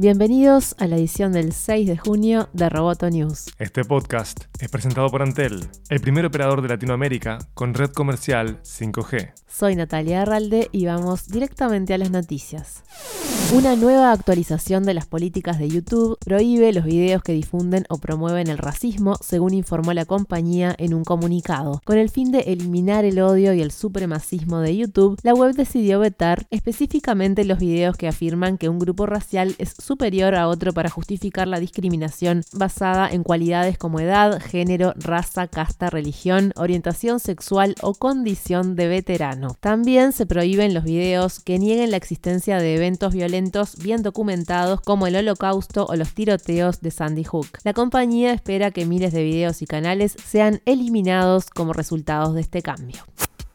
Bienvenidos a la edición del 6 de junio de Roboto News. Este podcast es presentado por Antel, el primer operador de Latinoamérica con red comercial 5G. Soy Natalia Arralde y vamos directamente a las noticias. Una nueva actualización de las políticas de YouTube prohíbe los videos que difunden o promueven el racismo, según informó la compañía en un comunicado. Con el fin de eliminar el odio y el supremacismo de YouTube, la web decidió vetar específicamente los videos que afirman que un grupo racial es superior a otro para justificar la discriminación basada en cualidades como edad, género, raza, casta, religión, orientación sexual o condición de veterano. También se prohíben los videos que nieguen la existencia de eventos violentos bien documentados como el holocausto o los tiroteos de Sandy Hook. La compañía espera que miles de videos y canales sean eliminados como resultados de este cambio.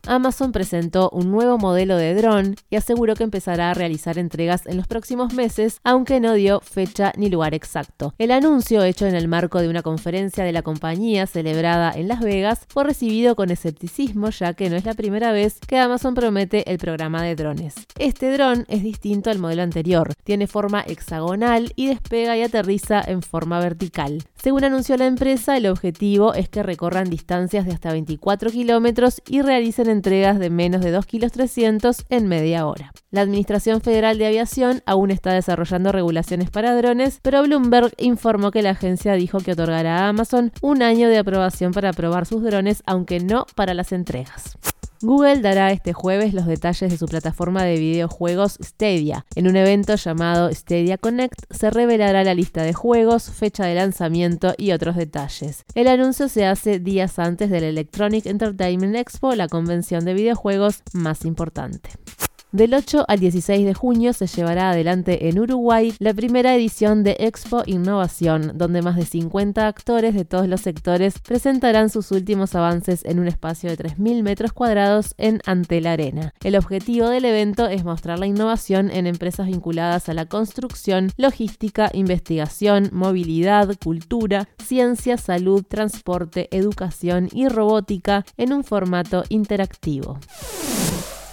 Amazon presentó un nuevo modelo de dron y aseguró que empezará a realizar entregas en los próximos meses, aunque no dio fecha ni lugar exacto. El anuncio, hecho en el marco de una conferencia de la compañía celebrada en Las Vegas, fue recibido con escepticismo ya que no es la primera vez que Amazon promete el programa de drones. Este dron es distinto al modelo anterior, tiene forma hexagonal y despega y aterriza en forma vertical. Según anunció la empresa, el objetivo es que recorran distancias de hasta 24 kilómetros y realicen entregas de menos de 2,3 kg en media hora. La Administración Federal de Aviación aún está desarrollando regulaciones para drones, pero Bloomberg informó que la agencia dijo que otorgará a Amazon un año de aprobación para probar sus drones, aunque no para las entregas. Google dará este jueves los detalles de su plataforma de videojuegos Stadia. En un evento llamado Stadia Connect se revelará la lista de juegos, fecha de lanzamiento y otros detalles. El anuncio se hace días antes del Electronic Entertainment Expo, la convención de videojuegos más importante. Del 8 al 16 de junio se llevará adelante en Uruguay la primera edición de Expo Innovación, donde más de 50 actores de todos los sectores presentarán sus últimos avances en un espacio de 3.000 metros cuadrados en Antel Arena. El objetivo del evento es mostrar la innovación en empresas vinculadas a la construcción, logística, investigación, movilidad, cultura, ciencia, salud, transporte, educación y robótica en un formato interactivo.